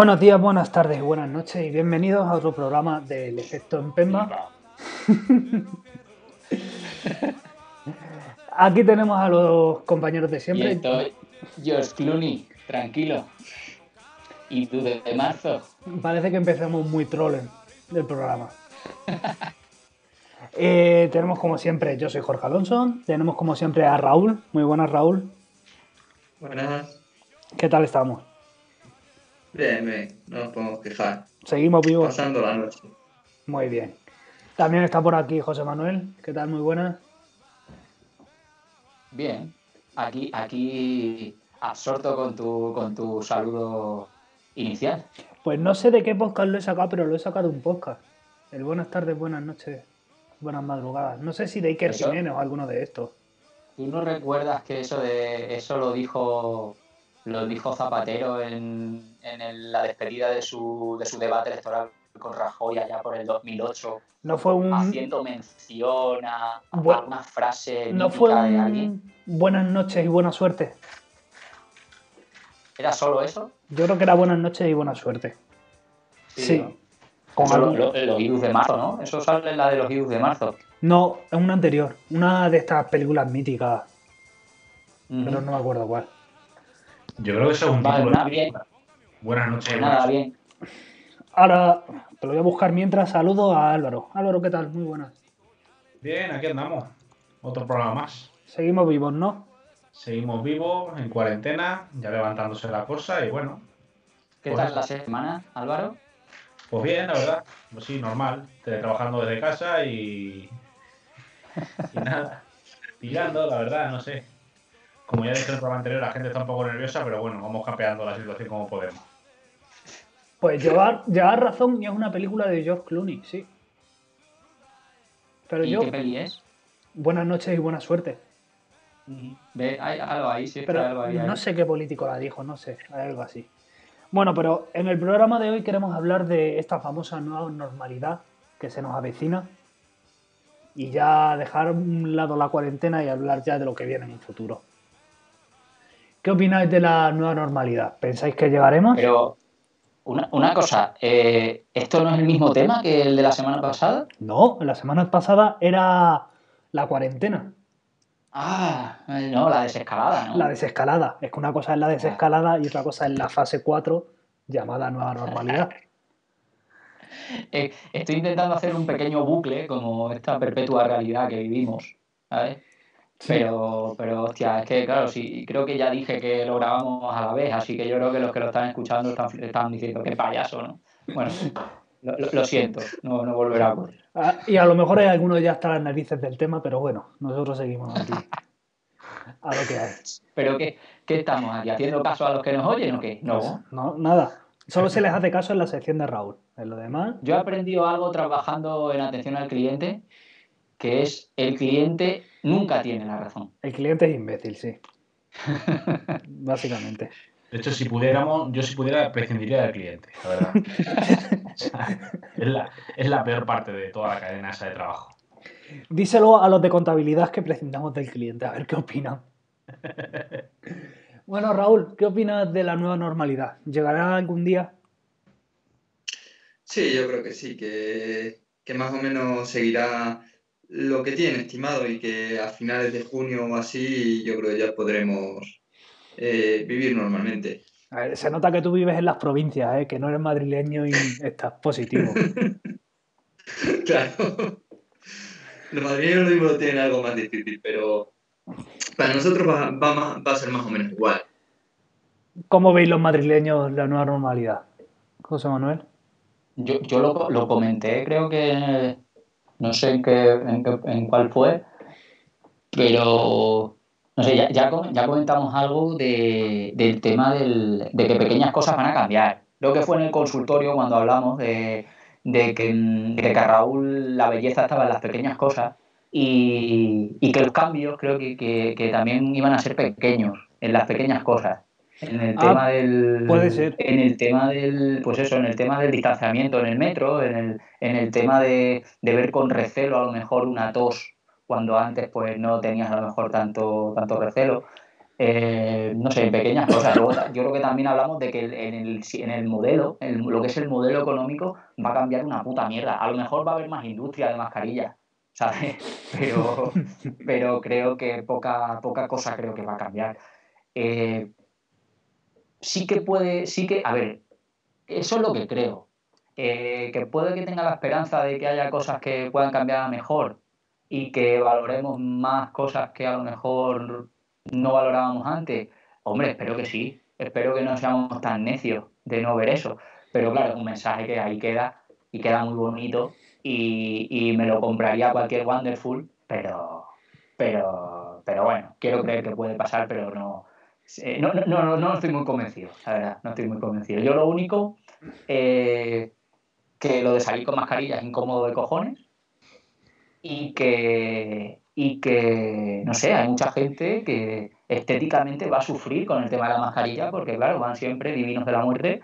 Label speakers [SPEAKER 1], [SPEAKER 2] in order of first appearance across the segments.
[SPEAKER 1] Buenos días, buenas tardes, buenas noches y bienvenidos a otro programa del Efecto en Pemba. Aquí tenemos a los compañeros de
[SPEAKER 2] Y
[SPEAKER 1] siempre.
[SPEAKER 2] estoy George Clooney, tranquilo. Y tú de marzo.
[SPEAKER 1] Parece que empezamos muy trollen del programa. Eh, tenemos como siempre, yo soy Jorge Alonso, tenemos como siempre a Raúl. Muy buenas, Raúl.
[SPEAKER 3] Buenas.
[SPEAKER 1] ¿Qué tal estamos?
[SPEAKER 3] Bien, bien, no nos podemos quejar.
[SPEAKER 1] Seguimos vivos.
[SPEAKER 3] Pasando la noche.
[SPEAKER 1] Muy bien. También está por aquí José Manuel. ¿Qué tal? Muy buenas.
[SPEAKER 2] Bien. Aquí, aquí absorto con tu, con tu saludo inicial.
[SPEAKER 1] Pues no sé de qué podcast lo he sacado, pero lo he sacado de un podcast. El buenas tardes, buenas noches, buenas madrugadas. No sé si de Iker. Jiménez o alguno de estos.
[SPEAKER 2] ¿Tú no recuerdas que eso de eso lo dijo lo dijo Zapatero en, en el- la despedida de su, de su debate electoral con Rajoy allá por el 2008,
[SPEAKER 1] No fue un.
[SPEAKER 2] haciendo mención a, a
[SPEAKER 1] Bu-
[SPEAKER 2] una frase
[SPEAKER 1] No
[SPEAKER 2] de alguien?
[SPEAKER 1] Buenas noches y buena suerte.
[SPEAKER 2] ¿Era solo eso?
[SPEAKER 1] Yo creo que era buenas noches y buena suerte. Sí.
[SPEAKER 2] ¿no?
[SPEAKER 1] Con
[SPEAKER 2] Eso,
[SPEAKER 1] algún-
[SPEAKER 2] lo- los idus de marzo, ¿no? Eso sale en la de los idus de marzo.
[SPEAKER 1] No, es una anterior. Una de estas películas míticas, pero no me acuerdo cuál.
[SPEAKER 4] Yo creo que eso es un
[SPEAKER 2] Vale,
[SPEAKER 4] título.
[SPEAKER 2] nada, bien.
[SPEAKER 4] Buenas noches.
[SPEAKER 2] Nada,
[SPEAKER 4] buenas.
[SPEAKER 2] bien.
[SPEAKER 1] Ahora te lo voy a buscar mientras saludo a Álvaro. Álvaro, ¿qué tal? Muy buenas.
[SPEAKER 4] Bien, aquí andamos. Otro programa más.
[SPEAKER 1] Seguimos vivos, ¿no?
[SPEAKER 4] Seguimos vivos, en cuarentena, ya levantándose la cosa y bueno,
[SPEAKER 2] ¿Qué
[SPEAKER 4] Pues-
[SPEAKER 2] tal la semana, Álvaro?
[SPEAKER 4] pues bien, la verdad. Pues sí, normal. Trabajando desde casa y. Y nada. Tirando, la verdad, no sé. Como ya dije en el programa anterior, la gente está un poco nerviosa, pero bueno, vamos campeando la situación como podemos.
[SPEAKER 1] Pues llevar, llevar razón y es una película de George Clooney, sí. Pero
[SPEAKER 2] ¿Y
[SPEAKER 1] yo,
[SPEAKER 2] qué peli es?
[SPEAKER 1] buenas noches y buena suerte.
[SPEAKER 2] Ve, hay algo ahí, sí, hay algo
[SPEAKER 1] Pero
[SPEAKER 2] ahí. ahí.
[SPEAKER 1] no sé qué político la dijo, no sé, hay algo así. Bueno, pero en el programa de hoy queremos hablar de esta famosa nueva normalidad que se nos avecina y ya dejar a un lado la cuarentena y hablar ya de lo que viene en un futuro. ¿Qué opináis de la nueva normalidad? ¿Pensáis que llegaremos?
[SPEAKER 2] Pero, una, una cosa, eh, ¿esto no es el mismo tema que el de la semana pasada?
[SPEAKER 1] No, la semana pasada era la cuarentena,
[SPEAKER 2] Ah, eh, no, la desescalada, ¿no?
[SPEAKER 1] la desescalada. Es que una cosa es la desescalada y otra cosa es la fase 4 llamada nueva normalidad.
[SPEAKER 2] Eh, estoy intentando hacer un pequeño bucle, como esta perpetua realidad que vivimos, ¿sabes? Pero, pero, hostia, es que, claro, sí, creo que ya dije que lo grabamos a la vez, así que yo creo que los que lo están escuchando están, están diciendo, qué payaso, ¿no? Bueno, lo, siento, no, no volverá a ocurrir.
[SPEAKER 1] Ah, Y a lo mejor hay algunos ya hasta las narices del tema, pero bueno, nosotros seguimos aquí. A lo que hay.
[SPEAKER 2] ¿Pero qué, qué estamos aquí? ¿Haciendo caso a los que nos oyen o qué? No.
[SPEAKER 1] No, nada. Solo se les hace caso en la sección de Raúl. En lo demás,
[SPEAKER 2] Yo he aprendido algo trabajando en atención al cliente, que es el cliente nunca tiene la razón.
[SPEAKER 1] el cliente es imbécil, sí. Básicamente.
[SPEAKER 4] De hecho, si pudiéramos, yo si pudiera, prescindiría del cliente, la verdad. O sea, es, la, es la peor parte de toda la cadena esa de trabajo.
[SPEAKER 1] Díselo a los de contabilidad que prescindamos del cliente, a ver qué opinan. Bueno, Raúl, ¿qué opinas de la nueva normalidad? ¿Llegará algún día?
[SPEAKER 3] Sí, yo creo que sí, que, que más o menos seguirá lo que tiene estimado y que a finales de junio o así yo creo que ya podremos eh, vivir normalmente.
[SPEAKER 1] A ver, se nota que tú vives en las provincias, ¿eh? que no eres madrileño y estás positivo.
[SPEAKER 3] Claro. Los madrileños lo mismo lo tienen algo más difícil, pero para nosotros va, va más- va a ser más o menos igual.
[SPEAKER 1] ¿Cómo veis los madrileños la nueva normalidad? José Manuel.
[SPEAKER 2] Yo, yo lo, lo comenté, creo que no sé en, qué, en, qué- en cuál fue, pero no sé, ya, ya, com- ya comentamos algo de- del tema del- de que pequeñas cosas van a cambiar. Creo que fue en el consultorio cuando hablamos de, de que, de que a Raúl la belleza estaba en las pequeñas cosas y, y que los cambios creo que- que también iban a ser pequeños, en las pequeñas cosas. En el
[SPEAKER 1] Ah,
[SPEAKER 2] tema del.
[SPEAKER 1] puede ser.
[SPEAKER 2] En el tema del. Pues eso, en el tema del distanciamiento en el metro, en el, en el tema de, de ver con recelo a lo mejor una tos cuando antes pues no tenías a lo mejor tanto, tanto recelo. Eh, no sé, en pequeñas cosas. Luego, yo creo que también hablamos de que en el, en el modelo, en lo que es el modelo económico, va a cambiar una puta mierda. A lo mejor va a haber más industria de mascarillas, ¿sabes? Pero, pero creo que poca, poca cosa creo que va a cambiar. Eh, sí que puede, sí que, a ver, eso es lo que creo. Eh, que puede que tenga la esperanza de que haya cosas que puedan cambiar a mejor y que valoremos más cosas que a lo mejor no valorábamos antes. Hombre, espero que sí. Espero que no seamos tan necios de no ver eso. Pero claro, es un mensaje que ahí queda y queda muy bonito y, y me lo compraría cualquier Wonderful, pero, pero, pero bueno, quiero creer que puede pasar, pero no, no, no, no, no estoy muy convencido, la verdad, no estoy muy convencido. Yo lo único, eh, que lo de salir con mascarilla es incómodo de cojones y que, y que, no sé, hay mucha gente que estéticamente va a sufrir con el tema de la mascarilla porque, claro, van siempre divinos de la muerte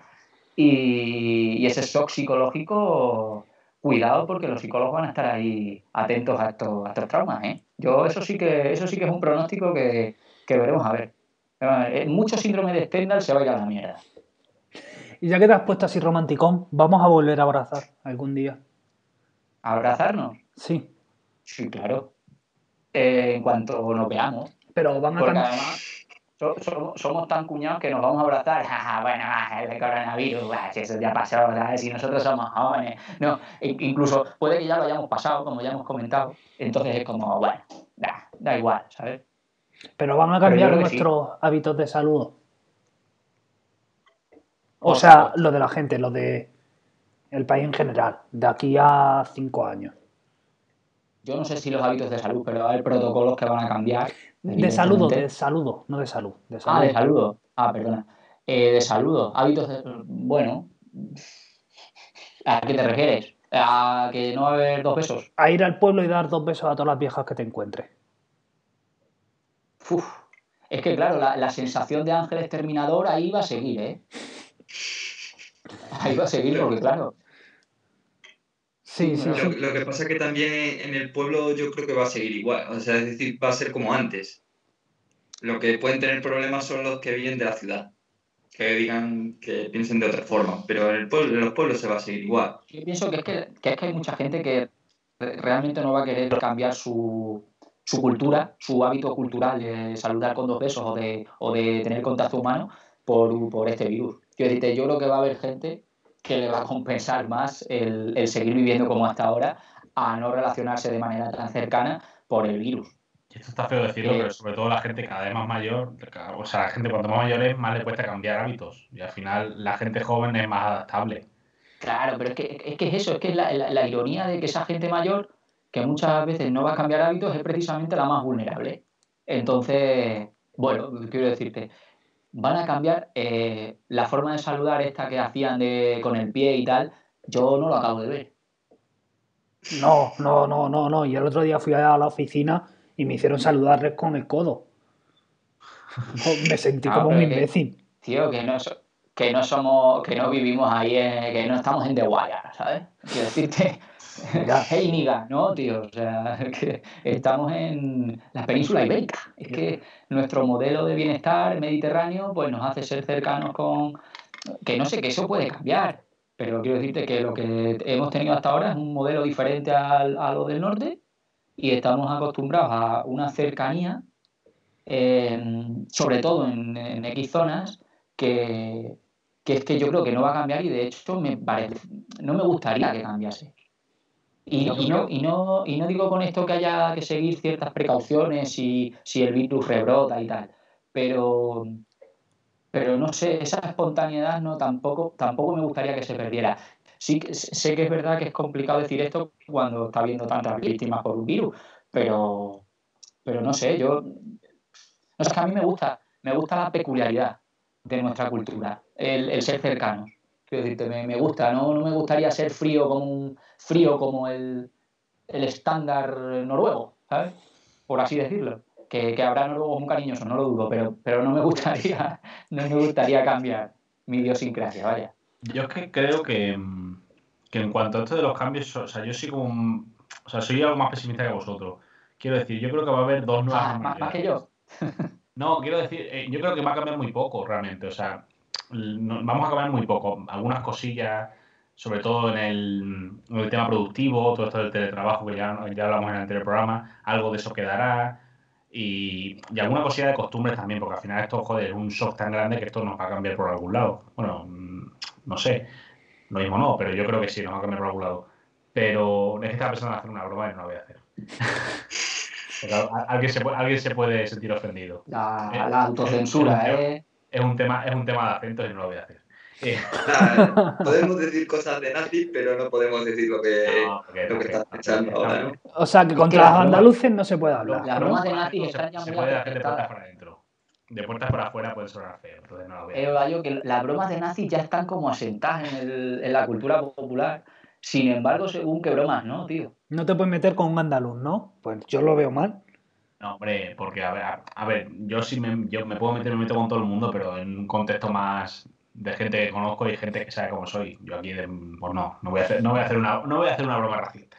[SPEAKER 2] y, y ese shock psicológico, cuidado porque los psicólogos van a estar ahí atentos a estos, a estos traumas, ¿eh? Yo eso sí que, eso sí que es un pronóstico que, que veremos a ver. Eh, Mucho síndrome de Stendhal se va a ir a la mierda.
[SPEAKER 1] Y ya que te has puesto así romanticón, vamos a volver a abrazar algún día.
[SPEAKER 2] ¿Abrazarnos?
[SPEAKER 1] Sí,
[SPEAKER 2] Sí, claro. Eh, en cuanto nos veamos.
[SPEAKER 1] pero van a
[SPEAKER 2] Porque
[SPEAKER 1] cambiar.
[SPEAKER 2] además so- somos, somos tan cuñados que nos vamos a abrazar. "Ja, bueno, ah, el coronavirus, eso ya pasó, ¿sabes? si nosotros somos jóvenes. No, in- incluso puede que ya lo hayamos pasado, como ya hemos comentado. Entonces es como, bueno, da, da igual, ¿sabes?
[SPEAKER 1] Pero van a cambiar
[SPEAKER 2] sí.
[SPEAKER 1] nuestros hábitos de saludo. O sea, lo de la gente, lo de el país en general, de aquí a cinco años.
[SPEAKER 2] Yo no sé si los hábitos de salud, pero hay protocolos que van a cambiar.
[SPEAKER 1] De saludo, de saludo, no de salud. De salud.
[SPEAKER 2] Ah, de saludo. Ah, perdona. Eh, de saludo. Hábitos de... Bueno. ¿A qué te refieres? ¿A que no va a haber dos besos?
[SPEAKER 1] A ir al pueblo y dar dos besos a todas las viejas que te encuentres.
[SPEAKER 2] Uf. Es que, claro, la, la sensación de Ángel Exterminador ahí va a seguir, ¿eh? Ahí va a seguir porque, claro,
[SPEAKER 1] Sí, sí,
[SPEAKER 3] Lo,
[SPEAKER 1] sí.
[SPEAKER 3] lo que pasa es que también en el pueblo yo creo que va a seguir igual, o sea, es decir, va a ser como antes. Lo que pueden tener problemas son los que vienen de la ciudad, que digan, que piensen de otra forma, pero en, el pueblo, en los pueblos se va a seguir igual.
[SPEAKER 2] yo pienso que es que, que es que hay mucha gente que re- realmente no va a querer cambiar su, su cultura, su hábito cultural de saludar con dos besos o de, o de tener contacto humano por, por este virus. Quiero decirte, yo creo que va a haber gente que le va a compensar más el, el seguir viviendo como hasta ahora a no relacionarse de manera tan cercana por el virus.
[SPEAKER 4] Esto está feo decirlo,
[SPEAKER 2] Eh,
[SPEAKER 4] pero sobre todo la gente cada vez más mayor, o sea, la gente cuanto más mayor es, más le cuesta cambiar hábitos. Y al final la gente joven es más adaptable.
[SPEAKER 2] Claro, pero es que es, que es eso, es que la, la- la ironía de que esa gente mayor, que muchas veces no va a cambiar hábitos, es precisamente la más vulnerable. Entonces, bueno, quiero decirte, van a cambiar eh, la forma de saludar esta que hacían de, con el pie y tal, yo no lo acabo de ver.
[SPEAKER 1] No, no, no, no, no. Y el otro día fui a la oficina y me hicieron saludarles con el codo. Jo, Me sentí
[SPEAKER 2] Ah,
[SPEAKER 1] como un
[SPEAKER 2] es que-
[SPEAKER 1] imbécil.
[SPEAKER 2] Tío, que no, que no somos, que no vivimos ahí, en- que no estamos en The Wire, ¿sabes? Quiero decirte,
[SPEAKER 1] Ya.
[SPEAKER 2] hey niga, ¿no, tío? O sea, que estamos en la península ibérica. Es que nuestro modelo de bienestar mediterráneo, pues nos hace ser cercanos con... Que no sé, que eso puede cambiar, pero quiero decirte que lo que hemos tenido hasta ahora es un modelo diferente al- a lo del norte y estamos acostumbrados a una cercanía, eh, sobre todo en, en X zonas, que, que es que yo creo que no va a cambiar y de hecho me parece, no me gustaría que cambiase. Y, y no, y, no, y no digo con esto que haya que seguir ciertas precauciones si, si el virus rebrota y tal, pero, pero no sé, esa espontaneidad no tampoco, tampoco me gustaría que se perdiera. Sí sé que es verdad que es complicado decir esto cuando está habiendo tantas víctimas por un virus, pero, pero no sé, yo no sé, a mí me gusta, me gusta la peculiaridad de nuestra cultura, el, el ser cercanos. Quiero decirte, me, me gusta, ¿no? no me gustaría ser frío como un frío como el, el estándar noruego, ¿sabes? Por así decirlo. que, que habrá noruegos muy cariñosos, no lo dudo, pero, pero no me gustaría, no me gustaría cambiar mi idiosincrasia, vaya.
[SPEAKER 4] Yo es que creo que, que en cuanto a esto de los cambios, o sea, yo soy como un- o sea, soy algo más pesimista que vosotros. Quiero decir, yo creo que va a haber dos nuevas
[SPEAKER 2] Ah, más, más que yo.
[SPEAKER 4] No, quiero decir, eh, yo creo que va a cambiar muy poco realmente. O sea, vamos a cambiar muy poco. Algunas cosillas, sobre todo en el, en el tema productivo, todo esto del teletrabajo que ya, ya hablamos en el anterior programa, algo de eso quedará. Y, y alguna cosilla de costumbres también, porque al final esto, joder, es un shock tan grande que esto nos va a cambiar por algún lado. Bueno, mm, no sé, lo mismo no, pero yo creo que sí, nos va a cambiar por algún lado. Pero es que estaba pensando en hacer una broma y no la voy a hacer. Alguien, se puede, alguien se puede sentir ofendido.
[SPEAKER 2] La,
[SPEAKER 4] Eh,
[SPEAKER 2] la autocensura, ¿eh?
[SPEAKER 4] Es un tema, es un tema de acento y no lo voy a hacer. Eh,
[SPEAKER 3] podemos decir cosas de nazis, pero no podemos decir lo que,
[SPEAKER 4] no, porque-
[SPEAKER 3] lo que estás pensando ahora, ¿no?
[SPEAKER 1] O sea, que contra los andaluces no se puede hablar.
[SPEAKER 2] Las bromas de nazis
[SPEAKER 4] se-
[SPEAKER 2] están ya
[SPEAKER 4] se
[SPEAKER 2] muy
[SPEAKER 4] puede hacer de puertas para adentro. De puertas para afuera puede sonar feo, entonces no lo voy a
[SPEAKER 2] Eh. Gallo, que las bromas de nazis ya están como asentadas en, el- en la cultura popular. Sin embargo, según qué bromas, ¿no, tío?
[SPEAKER 1] No te puedes meter con un andaluz, ¿no? Pues yo lo veo mal.
[SPEAKER 4] No, hombre, porque a ver, a, a ver, yo sí me, yo me puedo meter, me meto con todo el mundo, pero en un contexto más de gente que conozco y gente que sabe cómo soy. Yo aquí, de- pues no, no voy a hacer, no voy a hacer una, no voy a hacer una broma racista.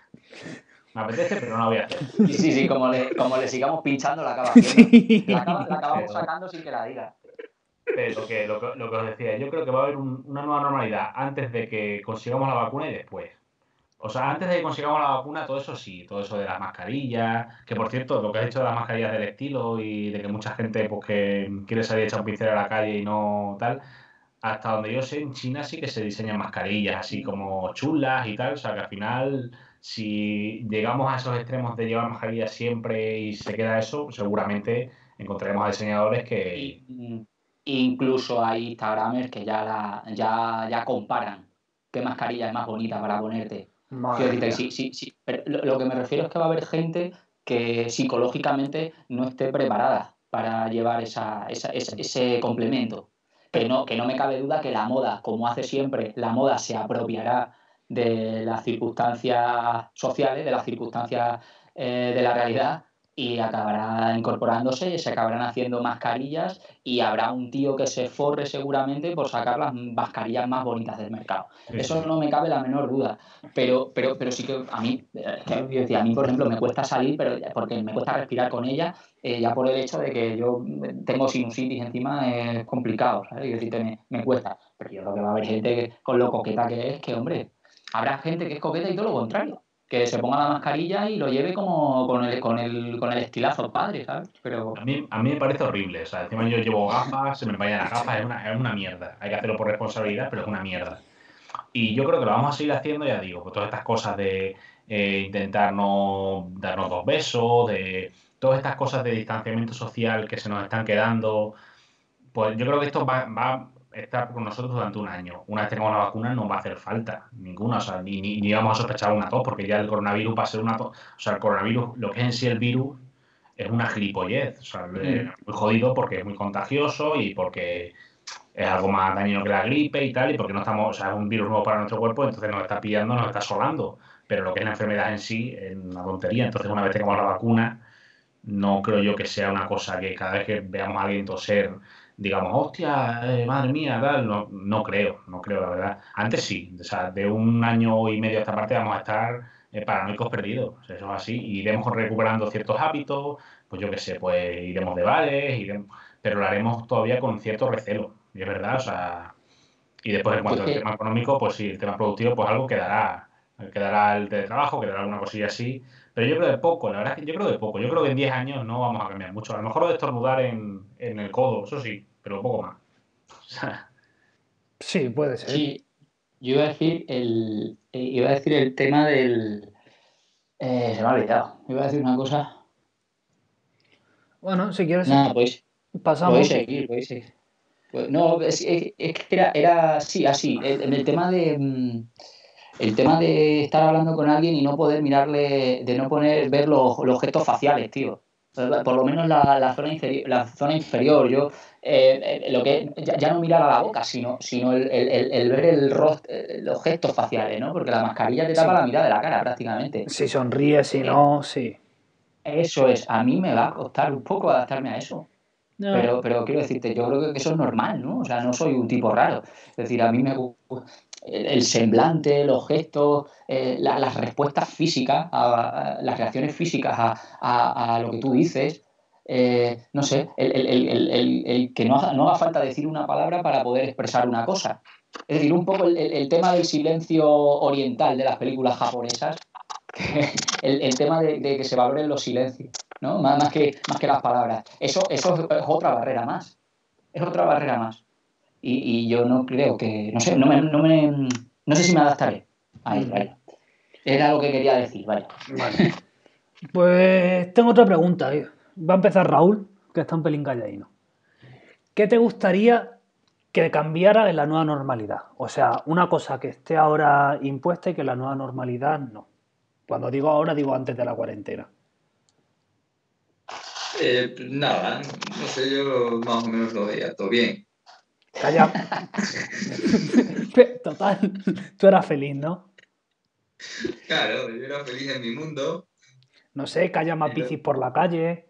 [SPEAKER 4] Me apetece, pero no la voy a hacer.
[SPEAKER 2] Sí, sí, sí, como le, como le sigamos pinchando la acaba haciendo.
[SPEAKER 1] Sí.
[SPEAKER 2] La, acaba- la acabamos sacando sin que la diga.
[SPEAKER 4] Pero lo que, lo, que, lo que os decía, yo creo que va a haber un- una nueva normalidad antes de que consigamos la vacuna y después. O sea, antes de que consigamos la vacuna, todo eso sí, todo eso de las mascarillas, que por cierto, lo que has dicho de las mascarillas del estilo y de que mucha gente pues que quiere salir a echar un pincel a la calle y no tal, hasta donde yo sé, en China sí que se diseñan mascarillas así como chulas y tal, o sea que al final, si llegamos a esos extremos de llevar mascarillas siempre y se queda eso, seguramente encontraremos a diseñadores que...
[SPEAKER 2] Incluso hay Instagramers que ya, la, ya, ya comparan qué mascarilla es más bonita para ponerte.
[SPEAKER 1] Madre
[SPEAKER 2] Quiero decirte,
[SPEAKER 1] mía.
[SPEAKER 2] sí, sí, sí. Pero lo, lo que me refiero es que va a haber gente que psicológicamente no esté preparada para llevar esa, esa- esa- ese complemento. Que no, que no me cabe duda que la moda, como hace siempre, la moda se apropiará de las circunstancias sociales, de las circunstancias eh, de la realidad y acabará incorporándose, se acabarán haciendo mascarillas y habrá un tío que se forre seguramente por sacar las mascarillas más bonitas del mercado. Eso no me cabe la menor duda. Pero, pero, pero sí que a mí, eh, que a mí, por ejemplo, me cuesta salir pero porque me cuesta respirar con ella, eh, ya por el hecho de que yo tengo sinusitis encima, es complicado, ¿sabes? Quiero decirte, me, me cuesta. Pero yo creo que va a haber gente que, con lo coqueta que es, que, hombre, habrá gente que es coqueta y todo lo contrario. Que se ponga la mascarilla y lo lleve como con el, con el, con el estilazo padre, ¿sabes? Pero
[SPEAKER 4] A mí, a mí me parece horrible. O sea, encima yo llevo gafas, se me vayan las gafas, es una, es una mierda. Hay que hacerlo por responsabilidad, pero es una mierda. Y yo creo que lo vamos a seguir haciendo, ya digo, con todas estas cosas de eh, intentar no darnos dos besos, de todas estas cosas de distanciamiento social que se nos están quedando. Pues yo creo que esto va, va estar con nosotros durante un año. Una vez tengamos la vacuna no va a hacer falta ninguna, o sea, ni, ni, ni vamos a sospechar una tos, porque ya el coronavirus va a ser una tos. O sea, el coronavirus, lo que es en sí el virus, es una gilipollez. O sea, es muy jodido porque es muy contagioso y porque es algo más dañino que la gripe y tal, y porque no estamos, o sea, es un virus nuevo para nuestro cuerpo, entonces nos está pillando, nos está asolando. Pero lo que es la enfermedad en sí es una tontería. Entonces, una vez tengamos la vacuna, no creo yo que sea una cosa que cada vez que veamos a alguien toser, digamos, hostia, eh, madre mía, tal. No, no creo, no creo, la verdad. Antes sí, o sea, de un año y medio a esta parte vamos a estar eh, paranoicos perdidos. O sea, eso es así. Y iremos recuperando ciertos hábitos, pues yo qué sé, pues iremos de bares, iremos, pero lo haremos todavía con cierto recelo. Y es verdad, o sea. Y después, en cuanto al tema económico, pues sí, el tema productivo, pues algo quedará. Quedará el teletrabajo, quedará alguna cosilla así. Pero yo creo de poco, la verdad es que yo creo de poco. Yo creo que en 10 años no vamos a cambiar mucho. A lo mejor lo de estornudar en, en el codo, eso sí, pero poco más. O sea,
[SPEAKER 1] Sí, puede ser.
[SPEAKER 2] Sí, yo iba a decir el, eh, iba a decir el tema del... eh, se me ha olvidado. Iba a decir una cosa.
[SPEAKER 1] Bueno, si quieres,
[SPEAKER 2] Nada, pues
[SPEAKER 1] pasamos.
[SPEAKER 2] podéis seguir, podéis seguir. Pues, no, es, es- es que era, era sí, así. el- En el tema de... El tema de estar hablando con alguien y no poder mirarle, de no poner, ver los, los gestos faciales, tío. Por lo menos la, la zona, inferior, la zona inferior, yo, eh, eh, lo que ya, ya no mirar a la boca, sino, sino el, el- el- el ver el rostro, eh, los gestos faciales, ¿no? Porque la mascarilla te tapa
[SPEAKER 1] Sí.
[SPEAKER 2] la mitad de la cara prácticamente.
[SPEAKER 1] Si sonríe, si no, sí.
[SPEAKER 2] Eso es, a mí me va a costar un poco adaptarme a eso.
[SPEAKER 1] No.
[SPEAKER 2] Pero, pero quiero decirte, yo creo que eso es normal, ¿no? O sea, no soy un tipo raro. Es decir, a mí me gusta el, semblante, los gestos, eh, la- las respuestas físicas, a- a- las reacciones físicas a, a- lo que tú dices. eh, no sé, el, el- el- el- que no haga, no haga falta decir una palabra para poder expresar una cosa. Es decir, un poco el, tema del silencio oriental de las películas japonesas, el, el tema de, de que se valoren los silencios, ¿no? Más, más que, más que las palabras. Eso, eso es, es otra barrera más. Es otra barrera más. Y, y yo no creo que, no sé, no, me, no, me, no sé si me adaptaré. Ahí, vaya. Era lo que quería decir, vaya.
[SPEAKER 1] Pues tengo otra pregunta. Va a empezar Raúl, que está un pelín calladino. ¿Qué te gustaría que cambiara en la nueva normalidad? O sea, una cosa que esté ahora impuesta y que la nueva normalidad no. Cuando digo ahora, digo antes de la cuarentena.
[SPEAKER 3] Eh, nada, no sé, yo más o menos lo veía todo bien.
[SPEAKER 1] Calla. Total, tú eras feliz, ¿no?
[SPEAKER 3] Claro, yo era feliz en mi mundo.
[SPEAKER 1] No sé, que haya más
[SPEAKER 3] Pero-
[SPEAKER 1] bicis por la calle,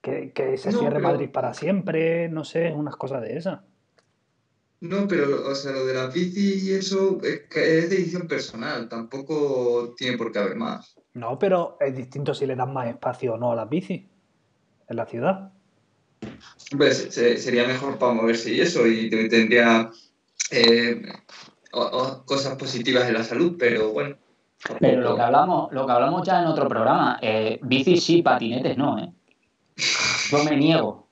[SPEAKER 1] que, que se
[SPEAKER 3] No,
[SPEAKER 1] cierre
[SPEAKER 3] pero-
[SPEAKER 1] Madrid para siempre, no sé, unas cosas de esas.
[SPEAKER 3] No, pero, o sea, lo de la bici y eso es, que es decisión personal, tampoco tiene por qué haber más.
[SPEAKER 1] No, pero es distinto si le das más espacio o no a las bicis en la ciudad.
[SPEAKER 3] Se- sería mejor para moverse y eso, y te- tendría eh, o- o cosas positivas en la salud, pero bueno.
[SPEAKER 2] Pero lo que hablamos, lo que hablamos ya en otro programa, eh, bicis sí, patinetes no, ¿eh? Yo me niego.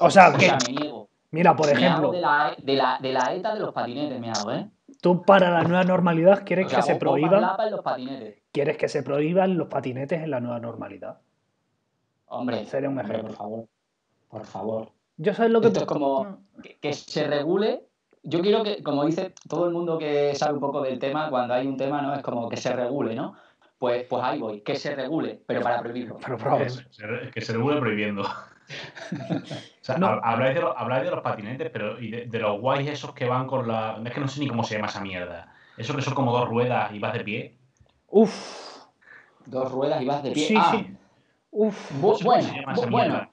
[SPEAKER 1] O sea,
[SPEAKER 2] O
[SPEAKER 1] que,
[SPEAKER 2] sea, me niego.
[SPEAKER 1] mira, por
[SPEAKER 2] Me hago
[SPEAKER 1] ejemplo,
[SPEAKER 2] de la, de, la, de la ETA de los patinetes, me hago, ¿eh?
[SPEAKER 1] tú para la nueva normalidad quieres
[SPEAKER 2] O sea,
[SPEAKER 1] que se prohíban,
[SPEAKER 2] los patinetes.
[SPEAKER 1] quieres que se prohíban los patinetes en la nueva normalidad.
[SPEAKER 2] Hombre,
[SPEAKER 1] Sería un
[SPEAKER 2] hombre,
[SPEAKER 1] ejemplo.
[SPEAKER 2] por favor. Por favor.
[SPEAKER 1] Yo sabes lo que
[SPEAKER 2] Esto es como que, que se regule. Yo quiero que, como dice todo el mundo que sabe un poco del tema, cuando hay un tema, ¿no? Es como que se regule, ¿no? Pues, pues ahí voy, que se regule, pero para prohibirlo.
[SPEAKER 1] Pero,
[SPEAKER 4] Es- que se regule prohibiendo. O sea,
[SPEAKER 1] No.
[SPEAKER 4] hab- habláis, de los, habláis de los patinetes, pero y de, de los guays esos que van con la. Es que no sé ni cómo se llama esa mierda. Esos que son como dos ruedas y vas de pie.
[SPEAKER 1] Uf,
[SPEAKER 2] Dos ruedas y vas de pie.
[SPEAKER 1] sí,
[SPEAKER 2] Ah,
[SPEAKER 1] sí. Uf,
[SPEAKER 2] bu-
[SPEAKER 4] No sé cómo
[SPEAKER 2] bueno,
[SPEAKER 4] se llama
[SPEAKER 2] bu-
[SPEAKER 4] esa
[SPEAKER 2] bueno,
[SPEAKER 4] mierda.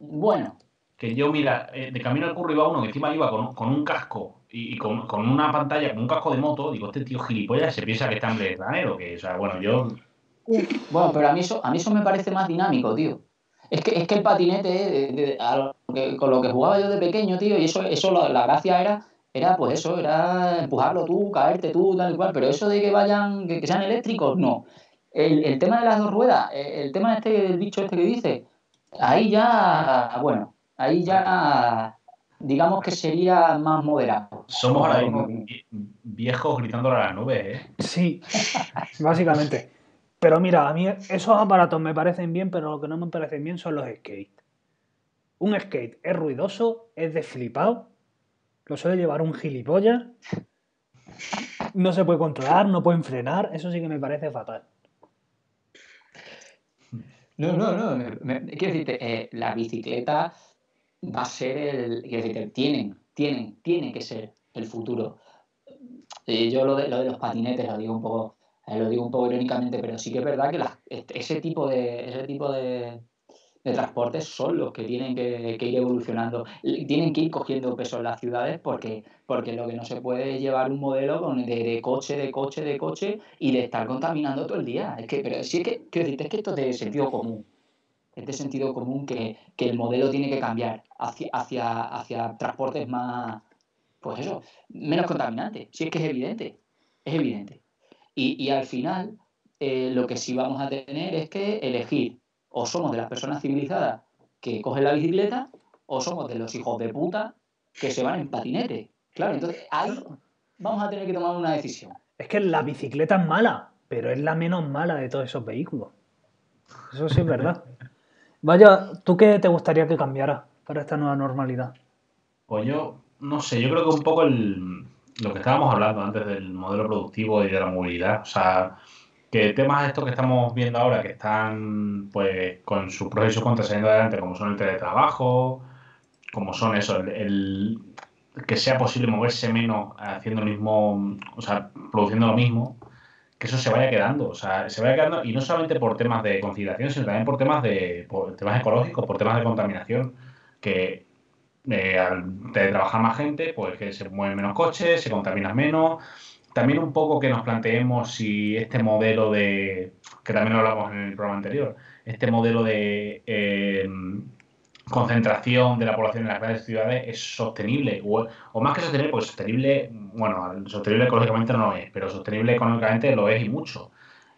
[SPEAKER 2] Bueno.
[SPEAKER 4] Que yo, mira, eh, de camino al curro iba uno que encima iba con, con un casco y, con, con una pantalla, con un casco de moto. Digo, este tío gilipollas se piensa que está en Blade Runner o que, o sea, bueno, yo.
[SPEAKER 2] Bueno, pero a mí eso, a mí eso me parece más dinámico, tío. Es que, es que el patinete, de- de- a lo que- con lo que jugaba yo de pequeño, tío, y eso, eso la, la gracia era, era pues eso, era empujarlo tú, caerte tú, tal y cual, pero eso de que vayan, que, sean eléctricos, no. El, el tema de las dos ruedas, el, el tema este bicho este que dice, ahí ya, bueno, ahí ya, digamos que sería más moderado.
[SPEAKER 4] Somos ahora mismo vie- viejos gritándole a las nubes, ¿eh?
[SPEAKER 1] sí, básicamente. Pero mira, a mí esos aparatos me parecen bien, pero lo que no me parecen bien son los skates. Un skate es ruidoso, es de flipado, lo suele llevar un gilipollas, no se puede controlar, no pueden frenar, eso sí que me parece fatal.
[SPEAKER 2] No, no, no. me- me- quiero decirte, eh, la bicicleta va a ser el. Quiero decirte, tienen, tienen, tiene que ser el futuro. Eh, yo lo de, lo de los patinetes lo digo un poco, eh, lo digo un poco irónicamente, pero sí que es verdad que las- este- ese tipo de, ese tipo de, de transportes son los que tienen que, ir evolucionando. Tienen que ir cogiendo peso en las ciudades porque, porque lo que no se puede es llevar un modelo de, coche, de coche, de coche y de estar contaminando todo el día. Es que, pero sí es que, es que esto es de sentido común. Es de sentido común que, que el modelo tiene que cambiar hacia, hacia, hacia transportes más, pues eso, menos contaminantes. Si es que es evidente, es evidente. Y, y al final, eh, lo que sí vamos a tener es que elegir o somos de las personas civilizadas que cogen la bicicleta o somos de los hijos de puta que se van en patinete. Claro, entonces ahí vamos a tener que tomar una decisión.
[SPEAKER 1] Es que la bicicleta es mala, pero es la menos mala de todos esos vehículos. Eso sí es verdad. Vaya, ¿tú qué te gustaría que cambiara para esta nueva normalidad?
[SPEAKER 4] Pues yo, no sé, yo creo que un poco el, lo que estábamos hablando antes del modelo productivo y de la movilidad, o sea, que temas estos que estamos viendo ahora, que están pues con sus pros y saliendo adelante, como son el teletrabajo, como son eso, el, que sea posible moverse menos haciendo lo mismo, o sea, produciendo lo mismo, que eso se vaya quedando, o sea, se vaya quedando y no solamente por temas de conciliación, sino también por temas de por temas ecológicos, por temas de contaminación, que eh, al trabajar más gente, pues que se mueven menos coches, se contaminan menos. También un poco que nos planteemos si este modelo de, que también hablamos en el programa anterior, este modelo de eh, concentración de la población en las grandes ciudades es sostenible, o, más que sostenible, pues sostenible, bueno, sostenible ecológicamente no lo es, pero sostenible económicamente lo es y mucho.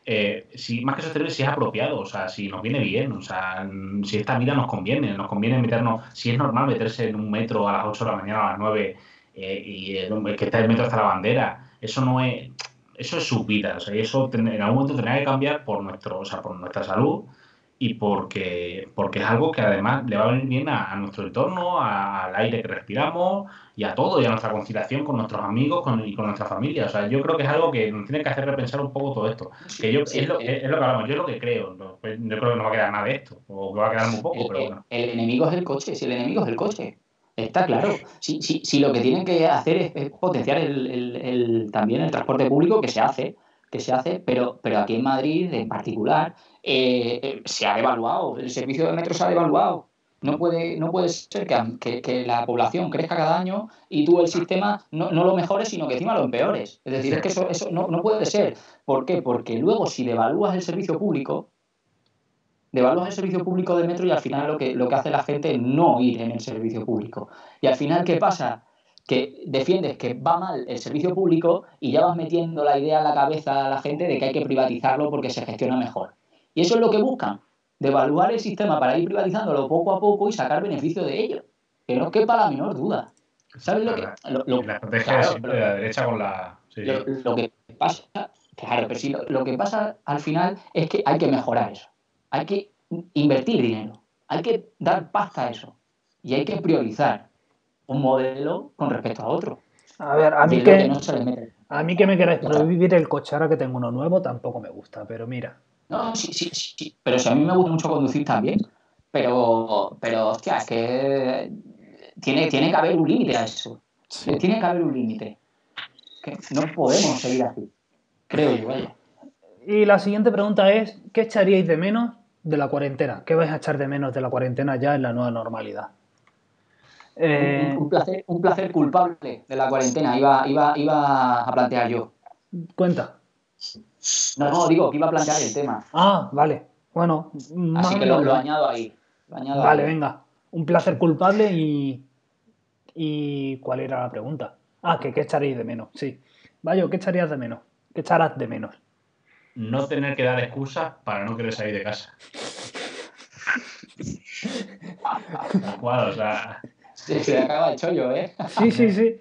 [SPEAKER 4] Eh, si, más que sostenible, si es apropiado, o sea, si nos viene bien, o sea, si esta vida nos conviene, nos conviene meternos, si es normal meterse en un metro a las 8 de la mañana, a las 9, eh, y que está el metro hasta la bandera, eso no es, eso es su vida, o sea, y eso en algún momento tendrá que cambiar por, nuestro, o sea, por nuestra salud, y porque, porque es algo que además le va a venir bien a, nuestro entorno, al aire que respiramos y a todo, y a nuestra conciliación con nuestros amigos y con nuestra familia. O sea, yo creo que es algo que nos tiene que hacer repensar un poco todo esto. Que yo, es, lo, es, lo, que hablamos, yo es lo que creo. Pues, yo creo que no va a quedar nada de esto, o que va a quedar muy poco,
[SPEAKER 2] el,
[SPEAKER 4] pero bueno.
[SPEAKER 2] El enemigo es el coche, si el enemigo es el coche. Está claro. Si, si, si lo que tienen que hacer es, potenciar el, el, también el transporte público que se hace, que se hace, pero, pero aquí en Madrid en particular eh, se ha devaluado, el servicio de metro se ha devaluado. No puede, no puede ser que, que, que, la población crezca cada año y tú el sistema no, no, lo mejores, sino que encima lo empeores. Es decir, es que eso, eso no, no, puede ser. ¿Por qué? Porque luego si devalúas el servicio público, devalúas el servicio público del metro y al final lo que, lo que hace la gente es no ir en el servicio público. Y al final, ¿qué pasa? que defiendes que va mal el servicio público y ya vas metiendo la idea en la cabeza a la gente de que hay que privatizarlo porque se gestiona mejor. Y eso es lo que buscan, devaluar el sistema para ir privatizándolo poco a poco y sacar beneficio de ello. Que no quepa la menor duda. ¿Sabes lo que...? Lo, lo,
[SPEAKER 4] la estrategia claro, de la derecha con la... Sí,
[SPEAKER 2] lo, lo, que pasa... Claro, pero sí, lo, que pasa al final es que hay que mejorar eso. Hay que invertir dinero. Hay que dar pasta a eso. Y hay que priorizar un modelo con respecto a otro.
[SPEAKER 1] A ver, a mí que, que no a mí que me queráis prohibir el coche ahora que tengo uno nuevo tampoco me gusta, pero mira.
[SPEAKER 2] No, sí, sí, sí, pero si a mí me gusta mucho conducir también, pero, pero hostia, es que tiene, tiene que haber un límite a eso. Sí. Tiene que haber un límite. No podemos seguir así, creo yo. Vaya.
[SPEAKER 1] Y la siguiente pregunta es, ¿qué echaríais de menos de la cuarentena? ¿Qué vais a echar de menos de la cuarentena ya en la nueva normalidad?
[SPEAKER 2] Eh... Un, un, placer, un placer culpable de la cuarentena, iba, iba, iba a plantear yo.
[SPEAKER 1] Cuenta.
[SPEAKER 2] No, no, digo que iba a plantear el tema.
[SPEAKER 1] Ah, vale. Bueno,
[SPEAKER 2] así que lo, lo, añado ahí. Lo añado
[SPEAKER 1] vale,
[SPEAKER 2] ahí.
[SPEAKER 1] venga. Un placer culpable y. ¿Y cuál era la pregunta? Ah, que qué echaréis de menos, sí. Vaya, ¿qué echarías de menos? ¿Qué echarás de menos?
[SPEAKER 4] No tener que dar excusas para no querer salir de casa. Cual, o sea.
[SPEAKER 2] Se, se acaba el chollo, ¿eh?
[SPEAKER 1] Sí, sí, sí.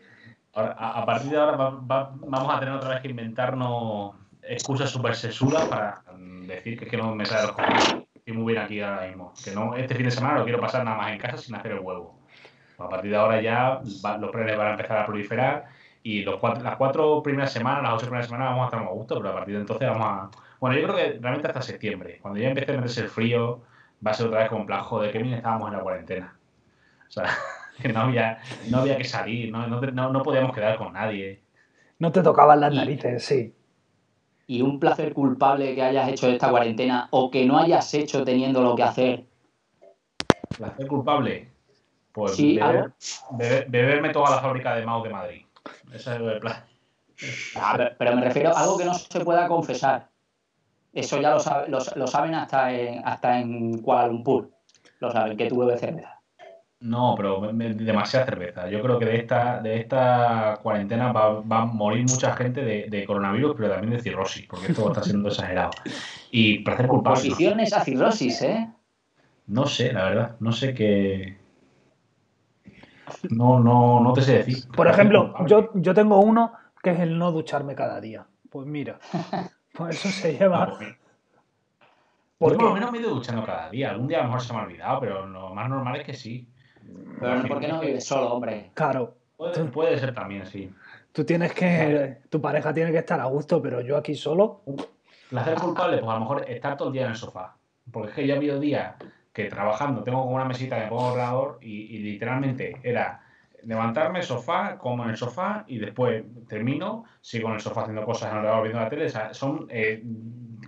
[SPEAKER 4] Ahora, a, a, partir de ahora va, va, vamos a tener otra vez que inventarnos excusas súper sesudas para decir que es que no me sale los cojones. Estoy muy bien aquí ahora mismo. Que no, este fin de semana lo quiero pasar nada más en casa sin hacer el huevo. A partir de ahora ya va, los planes van a empezar a proliferar y los cuatro, las cuatro primeras semanas, las ocho primeras semanas vamos a estar más a gusto, pero a partir de entonces vamos a... Bueno, yo creo que realmente hasta septiembre, cuando ya empiece a meterse el frío, va a ser otra vez como en plan, joder, qué bien estábamos en la cuarentena. O sea, que no había, no había que salir, no, no, no podíamos quedar con nadie.
[SPEAKER 1] No te tocaban las narices, sí.
[SPEAKER 2] Y un placer culpable que hayas hecho esta cuarentena o que no hayas hecho teniendo lo que hacer.
[SPEAKER 4] ¿Placer culpable? Pues
[SPEAKER 2] Sí,
[SPEAKER 4] beber,
[SPEAKER 2] algo.
[SPEAKER 4] beber- beberme toda la fábrica de Mao de Madrid. Ese es el plan.
[SPEAKER 2] Ah, pero, pero me refiero a algo que no se pueda confesar. Eso ya lo, sabe- lo, lo saben hasta en, hasta en Kuala Lumpur. Lo saben, que tú bebes cerveza.
[SPEAKER 4] No, pero demasiada cerveza. Yo creo que de esta, de esta cuarentena va, va a morir mucha gente de, de coronavirus, pero también de cirrosis, porque esto está siendo exagerado. Y placer culpable. no.
[SPEAKER 2] Posiciones a cirrosis, ¿eh?
[SPEAKER 4] No sé, la verdad. No sé qué. No, no, no te sé decir.
[SPEAKER 1] Por ejemplo, yo, yo tengo uno que es el no ducharme cada día. Pues mira, pues eso se
[SPEAKER 4] Ah,
[SPEAKER 1] lleva.
[SPEAKER 4] pues, yo por lo menos me he ido duchando cada día. Algún día a lo mejor se me ha olvidado, pero lo más normal es que sí.
[SPEAKER 2] Pero ¿por qué no vives solo, hombre?
[SPEAKER 1] claro,
[SPEAKER 4] Puede, puede ser también, sí.
[SPEAKER 1] tú tienes que. Tu pareja tiene que estar a gusto, pero yo aquí solo.
[SPEAKER 4] Placer culpable, pues a lo mejor estar todo el día en el sofá. Porque es que yo he habido días que trabajando tengo como una mesita que me pongo el ordenador y, y literalmente era levantarme, sofá, como en el sofá y después termino, sigo en el sofá haciendo cosas en el ordenador, viendo la tele. O sea, son eh,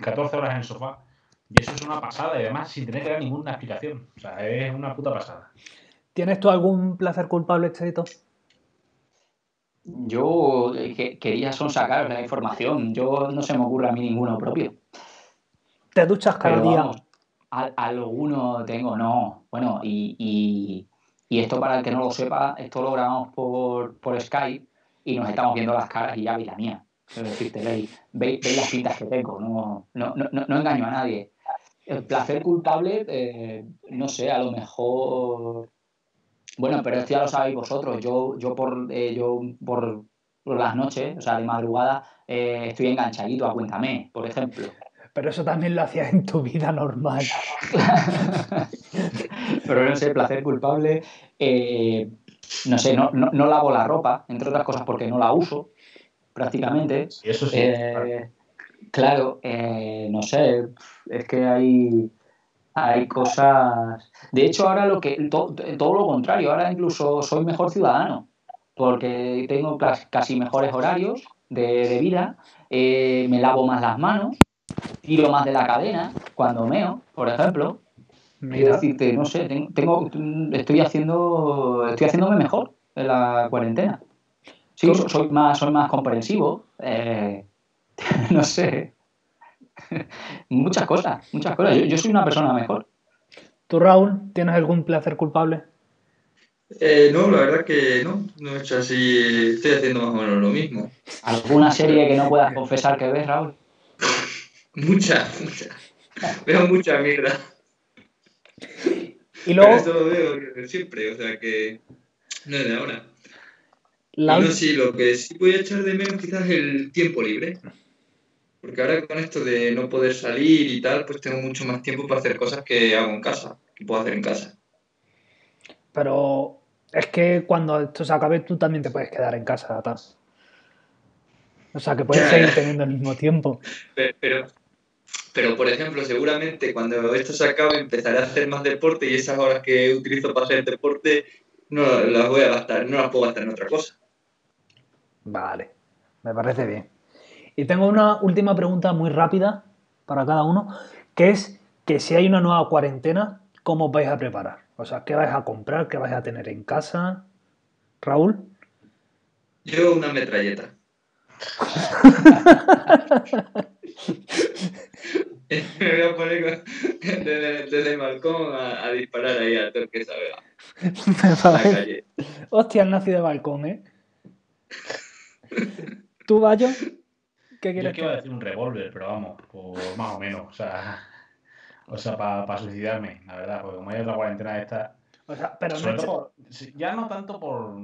[SPEAKER 4] 14 horas en el sofá. Y eso es una pasada y además sin tener que dar ninguna explicación. O sea, es una puta pasada.
[SPEAKER 1] ¿Tienes tú algún placer culpable, Cheito?
[SPEAKER 2] Yo eh, que- quería son sacar la información. Yo no se me ocurre a mí ninguno propio.
[SPEAKER 1] ¿Te duchas cada
[SPEAKER 2] Pero
[SPEAKER 1] día?
[SPEAKER 2] vamos, al- alguno tengo, no. Bueno, y, y- y esto para el que no lo sepa, esto lo grabamos por, por Skype y nos estamos viendo las caras y ya veis la mía. Es decirte, veis, veis, veis las pintas que tengo, no, no, no- no engaño a nadie. El placer culpable, eh, no sé, a lo mejor... Bueno, pero esto ya lo sabéis vosotros. Yo, yo, por, eh, yo por, por las noches, o sea, de madrugada, eh, estoy enganchadito a Cuéntame, por ejemplo.
[SPEAKER 1] Pero eso también lo hacías en tu vida normal.
[SPEAKER 2] Pero no sé, placer culpable. eh, no sé, no, no, no lavo la ropa, entre otras cosas porque no la uso, prácticamente.
[SPEAKER 4] Y eso sí.
[SPEAKER 2] Eh, claro, eh, no sé, es que hay, hay cosas. De hecho, ahora lo que to- todo lo contrario, ahora incluso soy mejor ciudadano, porque tengo casi mejores horarios de, de vida, eh, me lavo más las manos, tiro más de la cadena cuando meo, por ejemplo. Quiero decirte, no sé, ten- tengo, estoy haciendo, estoy haciéndome mejor en la cuarentena. Sí, soy más, soy más comprensivo. eh, no sé. muchas cosas, muchas cosas. Yo, yo soy una persona mejor.
[SPEAKER 1] ¿tú, Raúl, tienes algún placer culpable?
[SPEAKER 3] Eh, no, la verdad que no, no he hecho así, estoy haciendo más o menos lo mismo.
[SPEAKER 2] ¿Alguna serie que no puedas confesar que ves, Raúl?
[SPEAKER 3] Mucha, mucha. Veo mucha mierda.
[SPEAKER 1] Y
[SPEAKER 3] Pero
[SPEAKER 1] luego,
[SPEAKER 3] eso lo veo siempre, o sea que no es de ahora.
[SPEAKER 1] la,
[SPEAKER 3] no, sí, lo que sí voy a echar de menos quizás es el tiempo libre. Porque ahora con esto de no poder salir y tal, pues tengo mucho más tiempo para hacer cosas que hago en casa, que puedo hacer en casa.
[SPEAKER 1] pero es que cuando esto se acabe, tú también te puedes quedar en casa, tal. O sea, que puedes seguir teniendo el mismo tiempo.
[SPEAKER 3] Pero, pero, pero, por ejemplo, seguramente cuando esto se acabe empezaré a hacer más deporte y esas horas que utilizo para hacer deporte no las voy a gastar, no las puedo gastar en otra cosa.
[SPEAKER 1] Vale, me parece bien. Y tengo una última pregunta muy rápida para cada uno, que es que si hay una nueva cuarentena, ¿cómo os vais a preparar? O sea, ¿qué vais a comprar? ¿Qué vais a tener en casa? Raúl.
[SPEAKER 3] Yo una metralleta. Me voy a poner con- desde, desde el balcón a, a disparar ahí a todo el que sabe a la calle.
[SPEAKER 1] Hostia, el nazi de balcón, ¿eh? ¿Tú, Bayo? ¿Qué
[SPEAKER 4] Yo
[SPEAKER 1] quieres
[SPEAKER 4] es que iba a decir un revólver, pero vamos, pues más o menos. O sea, o sea para suicidarme, la verdad, porque como hay otra cuarentena esta.
[SPEAKER 1] O sea, pero no
[SPEAKER 4] por- sí, ya no tanto por,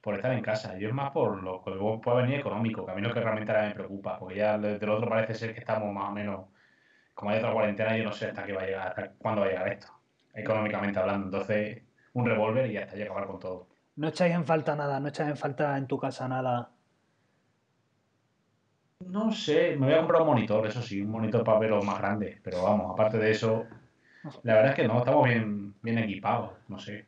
[SPEAKER 4] por estar en casa, yo es más por lo que luego puede venir económico, que a mí lo que realmente ahora me preocupa, porque ya de- del otro parece ser que estamos más o menos. Como hay otra cuarentena, yo no sé hasta qué va a llegar, hasta cuándo va a llegar esto, económicamente hablando. Entonces, un revólver y ya está, y acabar con todo.
[SPEAKER 1] no echáis en falta nada, no echáis en falta en tu casa nada.
[SPEAKER 4] No sé, me voy a comprar un monitor, eso sí, un monitor para verlo más grande, pero vamos, aparte de eso, la verdad es que no, estamos bien, bien equipados, no sé.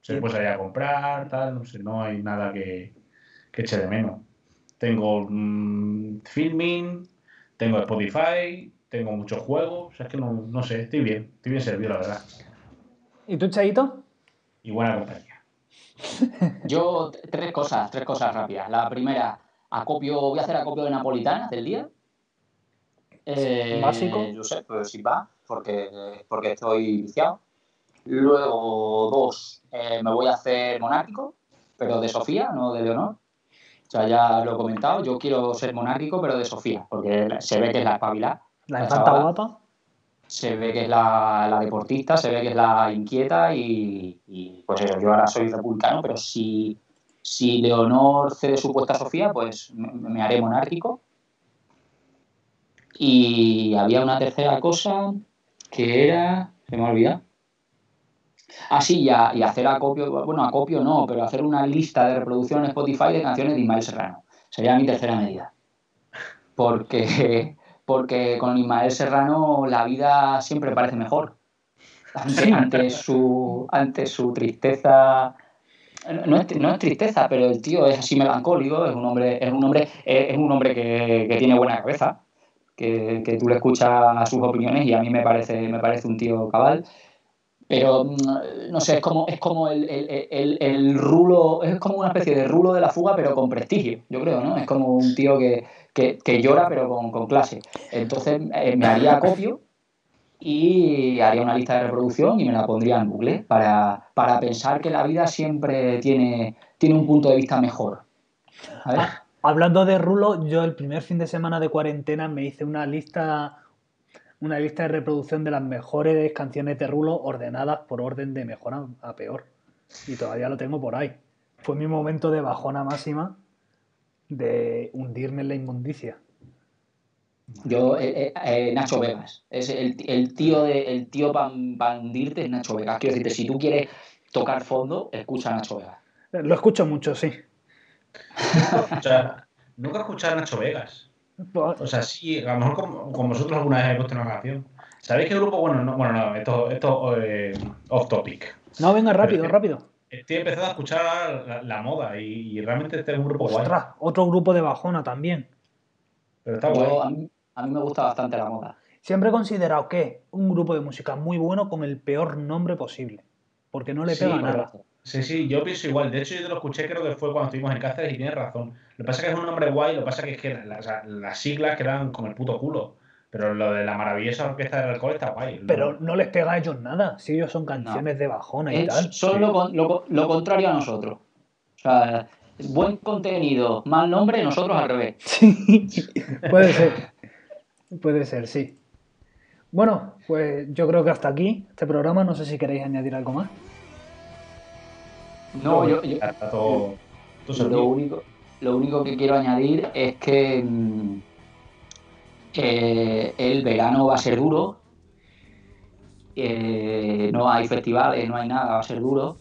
[SPEAKER 4] Se puede salir a comprar, tal, no sé, no hay nada que, que eche de menos. Tengo mm, filming, tengo Spotify, tengo muchos juegos, o sea, es que no, no sé, estoy bien, estoy bien servido, la verdad.
[SPEAKER 1] ¿Y tú, Chaito?
[SPEAKER 4] Y buena compañía.
[SPEAKER 2] Yo, tres cosas, tres cosas rápidas. La primera, acopio, voy a hacer acopio de napolitana del día. Eh,
[SPEAKER 1] Básico.
[SPEAKER 2] Yo sé, pues sí va, porque, porque estoy viciado. Luego, dos, eh, me voy a hacer monárquico, pero de Sofía, no de Leonor. O sea, ya lo he comentado, yo quiero ser monárquico, pero de Sofía, porque se ve que es la espabilada.
[SPEAKER 1] La infanta guapa.
[SPEAKER 2] se ve que es la, la deportista, se ve que es la inquieta y, y, pues eso, yo ahora soy republicano, pero si, si Leonor cede su puesta a Sofía, pues me, me haré monárquico. Y había una tercera cosa que era, se me ha olvidado. Ah, sí, y, a- y hacer acopio, bueno, acopio no, pero hacer una lista de reproducción en Spotify de canciones de Ismael Serrano. Sería mi tercera medida. Porque, porque con Ismael Serrano la vida siempre parece mejor. Ante, ante su, ante su tristeza no es, no es tristeza, pero el tío es así melancólico, es un hombre, es un hombre, es un hombre que, que tiene buena cabeza, que, que, tú le escuchas sus opiniones y a mí me parece, me parece un tío cabal. Pero mm, no sé, es como, es como el, el, el, el, rulo, es como una especie de rulo de la fuga, pero con prestigio, yo creo, ¿no? Es como un tío que, que, que llora, pero con, con clase. Entonces eh, me haría copio y haría una lista de reproducción y me la pondría en Google para, para pensar que la vida siempre tiene, tiene un punto de vista mejor.
[SPEAKER 1] Ah, hablando de Rulo, yo el primer fin de semana de cuarentena me hice una lista una lista de reproducción de las mejores canciones de Rulo ordenadas por orden de mejor a, a peor. Y todavía lo tengo por ahí. Fue mi momento de bajona máxima de hundirme en la inmundicia.
[SPEAKER 2] Yo, eh, eh, Nacho Vegas, es el, el tío de el tío para hundirte es Nacho Vegas. Quiero decirte, si tú quieres tocar fondo, escucha a Nacho Vegas.
[SPEAKER 1] Lo escucho mucho, sí.
[SPEAKER 4] nunca he escuchado a Nacho Vegas. O sea, sí, a lo mejor como, como vosotros alguna vez habéis puesto una canción. ¿Sabéis qué grupo? Bueno, no, bueno, no, esto, esto eh, off topic.
[SPEAKER 1] No, venga, rápido, Pero, rápido.
[SPEAKER 4] Estoy empezando a escuchar la, la moda y, y, realmente este es un grupo
[SPEAKER 1] Ostras,
[SPEAKER 4] guay.
[SPEAKER 1] otro grupo de bajona también.
[SPEAKER 4] Pero está guay.
[SPEAKER 2] Yo, a, mí, a mí me gusta bastante la moda.
[SPEAKER 1] Siempre he considerado que un grupo de música muy bueno con el peor nombre posible. Porque no le pega
[SPEAKER 4] sí,
[SPEAKER 1] nada.
[SPEAKER 4] Sí, sí, yo pienso igual. De hecho, yo te lo escuché, creo que fue cuando estuvimos en Cáceres y tienes razón. Lo que pasa es que es un nombre guay, lo que pasa es que, es que las, las siglas quedan con el puto culo. Pero lo de la maravillosa orquesta del alcohol está guay.
[SPEAKER 1] Pero no les pega a ellos nada. Si ellos son canciones no. de bajona y
[SPEAKER 2] es
[SPEAKER 1] tal.
[SPEAKER 2] Solo sí. lo, lo, contrario a nosotros. O sea, buen contenido, mal nombre, nosotros al revés.
[SPEAKER 1] Sí, puede ser. Puede ser, sí. Bueno, pues yo creo que hasta aquí este programa. No sé si queréis añadir algo más.
[SPEAKER 2] No, yo, yo
[SPEAKER 4] todo, todo
[SPEAKER 2] lo, único, lo único que quiero añadir es que eh, el verano va a ser duro. Eh, no hay festivales, no hay nada, va a ser duro.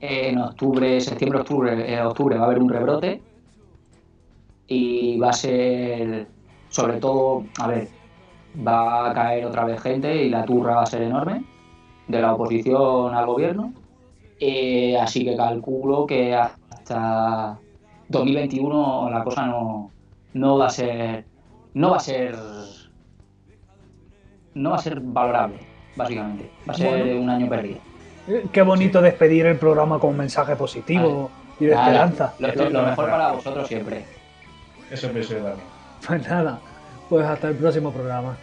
[SPEAKER 2] Eh, en octubre, septiembre, octubre, octubre va a haber un rebrote. Y va a ser, sobre todo, a ver, va a caer otra vez gente y la turra va a ser enorme de la oposición al gobierno. Eh, así que calculo que hasta 2021 la cosa no, no va a ser no va a ser no va a ser valorable básicamente. Va a ser bueno, un año perdido.
[SPEAKER 1] Qué bonito sí. despedir el programa con un mensaje positivo y de
[SPEAKER 2] Vale.
[SPEAKER 1] esperanza.
[SPEAKER 2] lo, lo, lo, mejor para vosotros siempre.
[SPEAKER 4] Eso pienso yo también.
[SPEAKER 1] Pues nada pues hasta el próximo programa